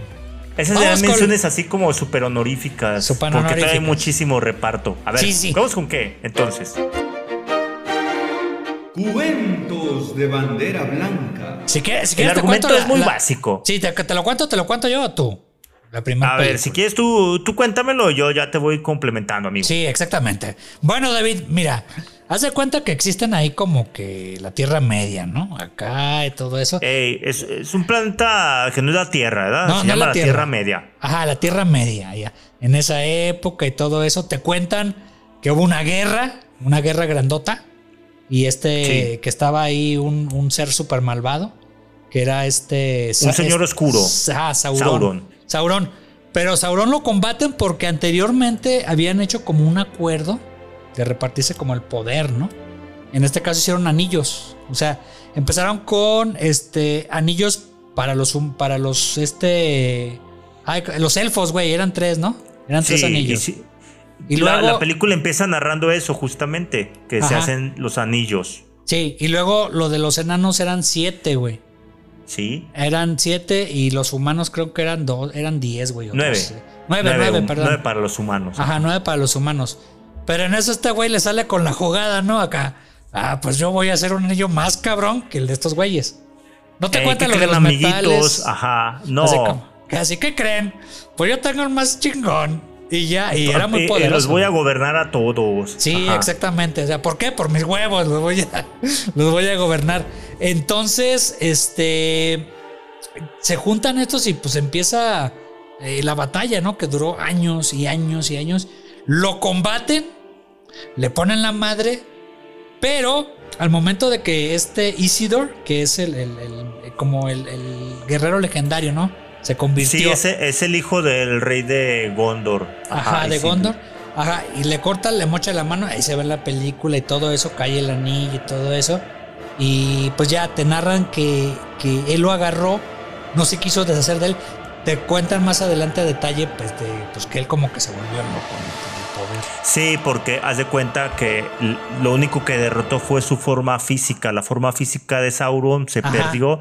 Esas eran con- menciones así como súper honoríficas. Súper porque trae muchísimo reparto. A ver, Sí, sí. ¿vamos con qué? Entonces. Cuentos de bandera blanca. Si quieres, si El quieres te argumento cuento es la- muy la- básico. Sí, te, te lo cuento, te lo cuento yo o tú. La primera A ver, si quieres tú, tú cuéntamelo, yo ya te voy complementando, amigo. Sí, exactamente. Bueno, David, mira, haz de cuenta que existen ahí como que la Tierra Media, ¿no? Acá y todo eso. Ey, es, es un planeta que no es la Tierra, ¿verdad? No, Se no llama la la Tierra. Tierra Media. Ajá, la Tierra Media, ya. En esa época y todo eso, te cuentan que hubo una guerra, una guerra grandota, y este, Sí. que estaba ahí un, un ser súper malvado, que era este... Un señor oscuro. Ah, Sauron. Sauron. Sauron. Pero Sauron lo combaten porque anteriormente habían hecho como un acuerdo de repartirse como el poder, ¿no? En este caso hicieron anillos. O sea, empezaron con este anillos para los hum- para los este ay, los elfos, güey, eran tres, ¿no? Eran tres anillos. y sí. Y la, luego la película empieza narrando eso, justamente, que se hacen los anillos. Sí, y luego lo de los enanos eran siete, güey. Sí. Eran siete y los humanos creo que eran dos, eran diez, güey. Nueve. Nueve, nueve, un- perdón. nueve para los humanos. Ajá, nueve para los humanos. Pero en eso este güey le sale con la jugada, ¿no? Acá. Ah, pues yo voy a hacer un anillo más cabrón que el de estos güeyes. No te Ey, cuentan ¿qué lo de los creen, metales. Ajá. No. Así, como, así que creen. Pues yo tengo el más chingón. Y ya, y era muy Eh, eh, poderoso. Los voy a gobernar a todos. Sí, Ajá. exactamente. O sea, ¿por qué? Por mis huevos, los voy a, *laughs* los voy a gobernar. Entonces, este. Se juntan estos y pues empieza eh, la batalla, ¿no? Que duró años y años y años. Lo combaten, le ponen la madre, pero al momento de que este Isidor, que es el, el- el- como el, el guerrero legendario, ¿no? Se convirtió. Sí, ese es el hijo del rey de Gondor. Ajá, de sí. Gondor. Ajá, y le corta, le mocha la mano, ahí se ve la película y todo eso, cae el anillo y todo eso. Y pues ya te narran que, que él lo agarró, no se quiso deshacer de él. Te cuentan más adelante a detalle, pues, de, pues que él como que se volvió loco poder. Sí, porque haz de cuenta que lo único que derrotó fue su forma física. La forma física de Sauron se Ajá. perdió,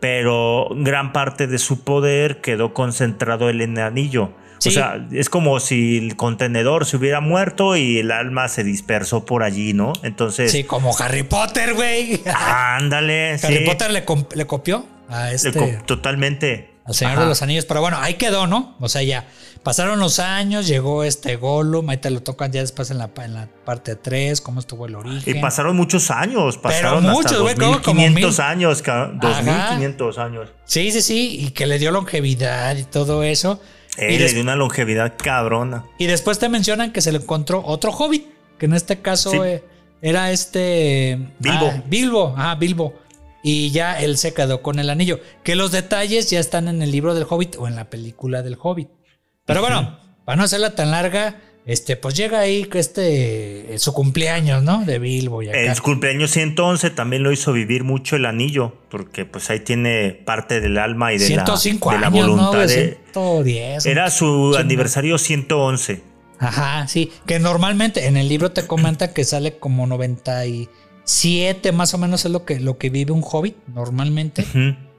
pero gran parte de su poder quedó concentrado en el anillo. Sí. O sea, es como si el contenedor se hubiera muerto y el alma se dispersó por allí, ¿no? Entonces, Sí, como Harry Potter, güey. ándale. *laughs* Harry sí. Potter le, copió a Le este. co- Totalmente. Al Señor Ajá. de los Anillos. Pero bueno, ahí quedó, ¿no? O sea, ya pasaron los años, llegó este Gollum, ahí te lo tocan ya después en la, en la parte 3, cómo estuvo el Y origen. pasaron muchos años, pasaron muchos, hasta güey, como- como 2500 mil. años, ca- Ajá. 2500 años. Sí, sí, sí, y que le dio longevidad y todo eso. Eh, y, le dio una longevidad cabrona. y después te mencionan que se le encontró otro hobbit, que en este caso Sí. eh, era este... Bilbo. ah, Bilbo, ah, Bilbo. Y ya él se quedó con el anillo. Que los detalles ya están en el libro del hobbit o en la película del hobbit. Pero bueno, para no hacerla tan larga, este, pues llega ahí este su cumpleaños, ¿no? De Bilbo y acá. El cumpleaños 111 también lo hizo vivir mucho el anillo, porque pues ahí tiene parte del alma y de, 105 la, de la años, ¿no? voluntad. De- 110. era su aniversario 111. Ajá, sí. Que normalmente en el libro te comenta que sale como 90 y siete más o menos es lo que, lo que vive un hobbit normalmente.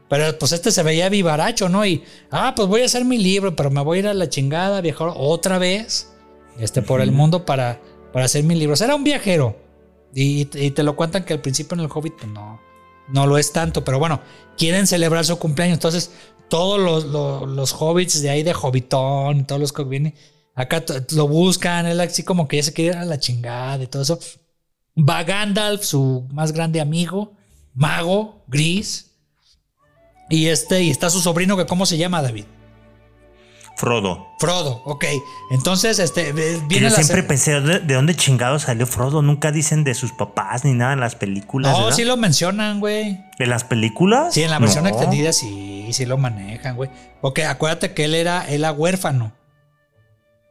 Pero pues este se veía vivaracho, ¿no? Y, ah, pues voy a hacer mi libro, pero me voy a ir a la chingada, viajar otra vez este, por el mundo para, para hacer mi libro. Era un viajero. Y, y te lo cuentan que al principio en el Hobbit pues, no, no lo es tanto, pero bueno, quieren celebrar su cumpleaños. Entonces, todos los, los, los hobbits de ahí de Hobbitón, todos los que vienen, acá lo buscan, él así como que ya se quiere ir a la chingada y todo eso. Va Gandalf, su más grande amigo, mago, gris. Y este, y está su sobrino que cómo se llama, David. Frodo. Frodo, ok. Entonces, este, eh, viene yo la siempre pensé, ¿de dónde- ¿de dónde chingado salió Frodo? Nunca dicen de sus papás ni nada en las películas. No, ¿verdad? sí lo mencionan, güey. ¿En las películas? Sí, en la versión No. extendida sí, sí lo manejan, güey. Porque acuérdate que él era, él era huérfano.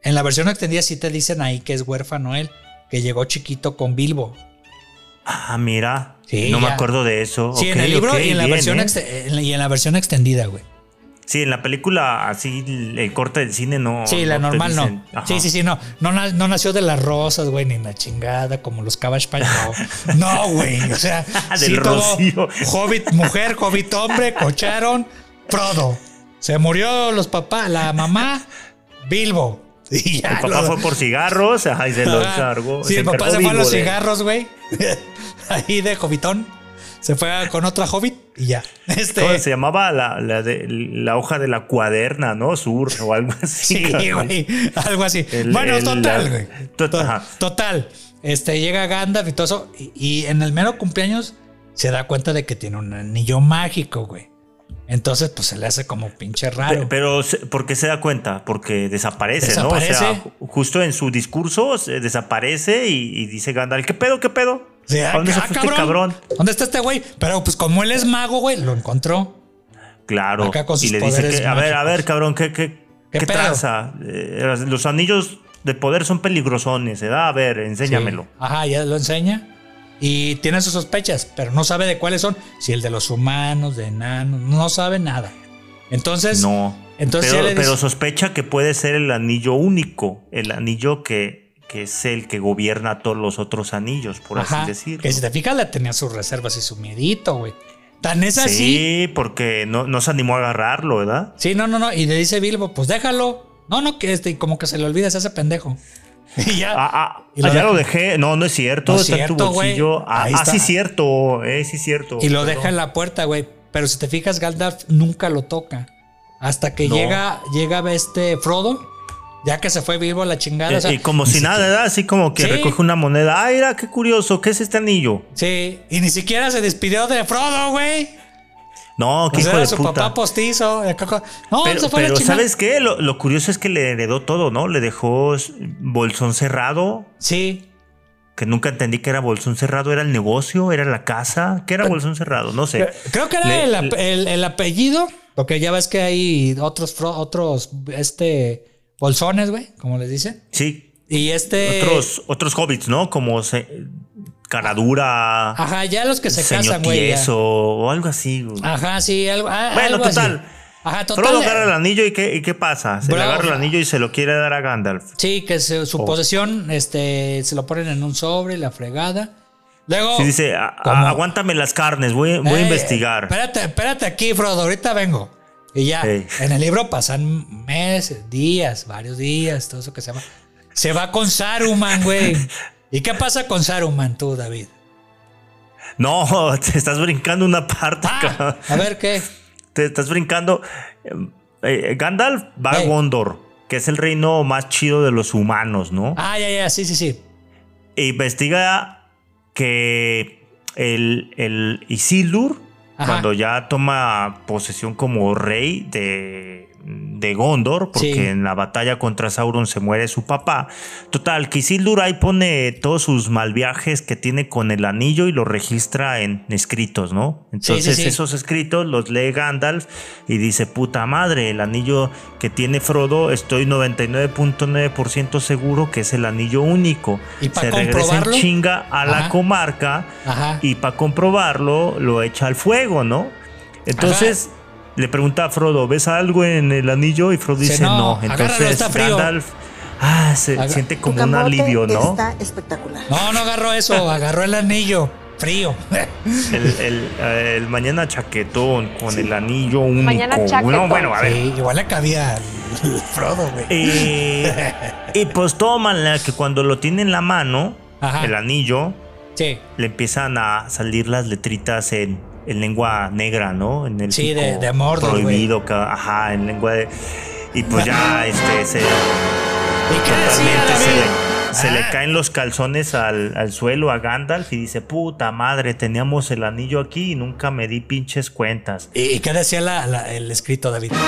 En la versión extendida sí te dicen ahí que es huérfano él, que llegó chiquito con Bilbo. Ah, mira. Sí, no me acuerdo de eso. Sí, en el libro y en la bien, versión ¿eh? en y en la versión extendida, güey. Sí, en la película, así, el corte del cine no. Sí, la no normal dicen. no. Ajá. Sí, sí, sí, no. No, na- no nació de las rosas, güey, ni la chingada, como los Cabbage Patch, no. *laughs* No, güey. O sea, *laughs* Del sí, todo. Hobbit mujer, Hobbit hombre, cocharon, Frodo. Se murió los papás, la mamá, Bilbo. *laughs* Y ya, El papá lo- fue por cigarros, ajá, y se lo encargó. Sí, se el papá se fue a los de- cigarros, güey. *laughs* Ahí de Hobbitón. Se fue a- con otra Hobbit y ya. *laughs* Este, ¿Cómo se llamaba la, la, de- la hoja de la cuaderna, ¿no? Sur o algo así. Sí, güey. Algo así. El- bueno, el- total, güey. to- To- ajá. Total. Este, llega Gandalf y todo eso. Y, y en el mero cumpleaños se da cuenta de que tiene un anillo mágico, güey. Entonces, pues se le hace como pinche raro. Pero, se- ¿por qué se da cuenta? Porque desaparece, ¿no? O sea, justo en su discurso se desaparece y, y dice Gandalf, ¿qué pedo, qué pedo? Sí, ¿A dónde se ah, fue este cabrón? ¿Dónde está este güey? Pero pues como él es mago, güey, lo encontró. Claro. Acá con y sus le dice que, a ver, a ver, cabrón, ¿qué, qué, ¿Qué qué pedo? tranza? Eh, los anillos de poder son peligrosones, ¿verdad? A ver, enséñamelo. Sí. Ajá, ya lo enseña. Y tiene sus sospechas, pero no sabe de cuáles son. Si el de los humanos, de enanos, no sabe nada. Entonces, No. entonces pero, dice- sospecha que puede ser el anillo único, el anillo que, que es el que gobierna todos los otros anillos, por Ajá, así decirlo. Que si te fijas, le tenía sus reservas y su miedito, güey. Tan es así. Sí, porque no, no se animó a agarrarlo, ¿verdad? Sí, no, no, no. Y le dice Bilbo, pues déjalo. No, no, que este, y como que se le olvida, se hace pendejo. *laughs* Y ya. Ah, ah, Y lo ah, ya lo dejé. No, no es cierto. No está en tu bolsillo. Ah, ah, está. sí, cierto. Eh, sí, cierto. y lo Perdón. deja en la puerta, güey. Pero si te fijas, Gandalf nunca lo toca. Hasta que No. llega, llega este Frodo, ya que se fue Bilbo a la chingada. Eh, o sea, y como si nada, ¿verdad? Así como que Sí. recoge una moneda. Ah, mira, qué curioso. ¿Qué es este anillo? Sí, y ni siquiera se despidió de Frodo, güey. No, qué sea, hijo era de su puta. papá postizo. de coco- No, Pero, se fue pero. ¿sabes qué? Lo, lo curioso es que le heredó todo, ¿no? Le dejó bolsón cerrado, Sí. que nunca entendí que era bolsón cerrado. ¿Era el negocio? ¿Era la casa? ¿Qué era bolsón cerrado? No sé. Creo que era Le- el, le- el- el apellido, porque ya ves que hay otros, otros, este, bolsones, güey, como les dicen. Sí. Y este... Otros, otros hobbits, ¿no? Como se, Caradura, Ajá, ya los que se casan, güey. Tieso o algo así. güey. Ajá, sí, algo, ah, Bueno, algo así. total. Ajá, total. Frodo agarra el anillo y ¿qué, y qué pasa? Se le agarra el anillo y se lo quiere dar a Gandalf. Sí, que se- su Oh. posesión, este, se lo ponen en un sobre, la fregada. Luego... Sí, dice, "A- a- ¿Cómo? aguántame las carnes, voy, voy a Eh, investigar. Espérate, espérate aquí, Frodo, ahorita vengo. Y ya, en el libro pasan meses, días, varios días, todo eso que se llama. Se va con Saruman, güey. *laughs* ¿Y qué pasa con Saruman tú, David? No, *laughs* te estás brincando una parte. Ah, a ver qué. Te estás brincando. Eh, Gandalf va a. Gondor, que es el reino más chido de los humanos, ¿no? Ah, ya, ya, sí, sí, sí. E investiga que el, el Isildur, Ajá. cuando ya toma posesión como rey de, de Gondor, porque Sí. en la batalla contra Sauron se muere su papá. Total, que Isildur ahí pone todos sus mal viajes que tiene con el anillo y los registra en escritos, ¿no? Entonces sí. esos escritos los lee Gandalf y dice, puta madre, el anillo que tiene Frodo, estoy 99.9% seguro que es el anillo único. ¿Y se regresa en chinga a la comarca Ajá. y para comprobarlo lo echa al fuego, ¿no? Entonces le pregunta a Frodo, ¿ves algo en el anillo? Y Frodo Dice, "No, Entonces está frío". Gandalf ah, se siente como un alivio, ¿no? está espectacular. No, no agarró eso, *laughs* agarró el anillo. frío. El, el- eh, el mañana chaquetón con el anillo único. Mañana chaquetón. No, bueno, a ver. Sí, igual le cabía al *laughs* Frodo, güey. Y, *laughs* y pues tómala que cuando lo tiene en la mano, Ajá. el anillo, Sí. le empiezan a salir las letritas en, en lengua negra, ¿no? En el Sí, de- de Mordor, prohibido, ajá, en lengua de y pues ya este se ¿Y qué decía totalmente se le, se le Ah. caen los calzones al, al suelo a Gandalf y dice, "Puta madre, teníamos el anillo aquí y nunca me di pinches cuentas." ¿Y qué decía la- la- el escrito, David? *laughs*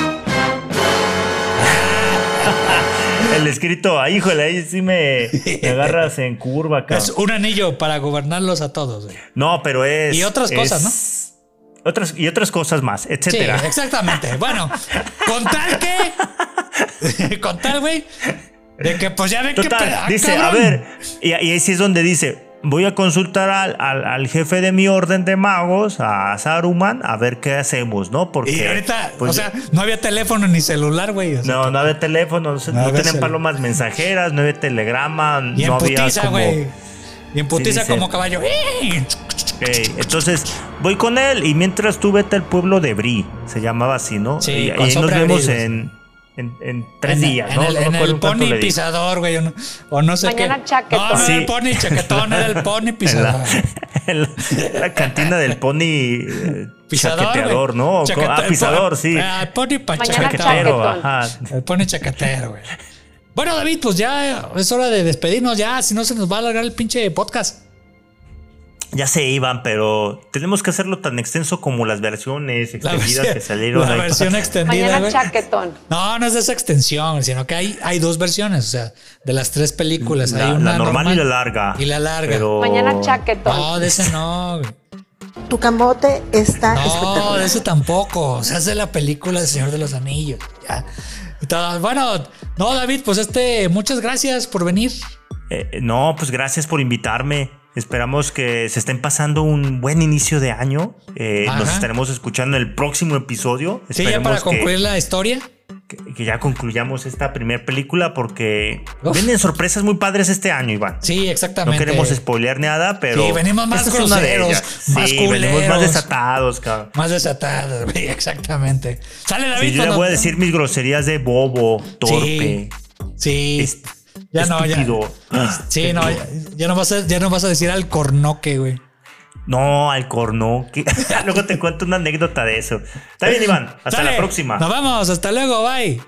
El escrito, "Ay, híjole, ahí sí me, me agarras en curva, cabrón." Es un anillo para gobernarlos a todos, güey. No, pero es Y otras cosas, ¿no? Otras y otras cosas más, Sí, etcétera. exactamente. Bueno, con tal que. *laughs* con tal, güey. De que pues ya ven que. Total, ah, dice, a ver, y, y ahí sí es donde dice, voy a consultar al, al- al jefe de mi orden de magos, a Saruman, a ver qué hacemos, ¿no? Porque... Y ahorita, pues, o sea, no había teléfono ni celular, güey. o sea, no, no había teléfono, no, No tenían palomas mensajeras, no había telegrama, y en no había putiza, como... güey. Y en putiza como caballo. ¡Eh! Ok, entonces voy con él y mientras tú vete al pueblo de Bri, se llamaba así, ¿no? Sí, y, con nos vemos en, en, en tres En- días, en ¿no? el, No en el pony pisador, güey. O no, o no sé Mañana qué. chaquetón. No, no era el pony chaquetón, era el pony *laughs* En pisador. la, *laughs* en la- en la cantina del pony eh, Pisador. chaqueteador. ¿no? Chaquete- ah, pisador, sí. Ah, el pony chaquetero. Ajá. El pony chaquetero, güey. Bueno, David, pues ya es hora de despedirnos ya, si no se nos va a alargar el pinche podcast. Ya se iban, pero tenemos que hacerlo tan extenso como las versiones La extendidas versión, que salieron. la ahí. versión *laughs* extendida, Mañana chaquetón. No, no es de esa extensión, sino que hay, hay dos versiones, o sea, de las tres películas. La, hay la una normal, y la larga. Y la larga. Pero... Mañana chaquetón. No, de ese no. Tu camote está No, espectacular. de ese tampoco. Se hace la película del Señor de los Anillos. Ya. Bueno, no, David, pues este, muchas gracias por venir. Eh, no, pues gracias por invitarme. Esperamos que se estén pasando un buen inicio de año. Eh, nos estaremos escuchando en el próximo episodio. Sí, ya para que- concluir la historia. que, que ya concluyamos esta primera película porque Uf. vienen sorpresas muy padres este año, Iván. Sí, No exactamente. queremos spoilear nada, pero. Sí, venimos más groseros, más sí, venimos más desatados, cabrón. Más desatadas, *laughs* güey, exactamente. Sale David Sí, yo cuando- voy a decir mis groserías de bobo, torpe, Sí. est- ya no, ya. Sí, no, ya, ya no vas a, ya no vas a decir al cornoque, güey. No, al corno. que- *laughs* Luego te cuento una anécdota de eso. Está bien, Iván. Hasta la próxima. Nos vemos, hasta luego, bye.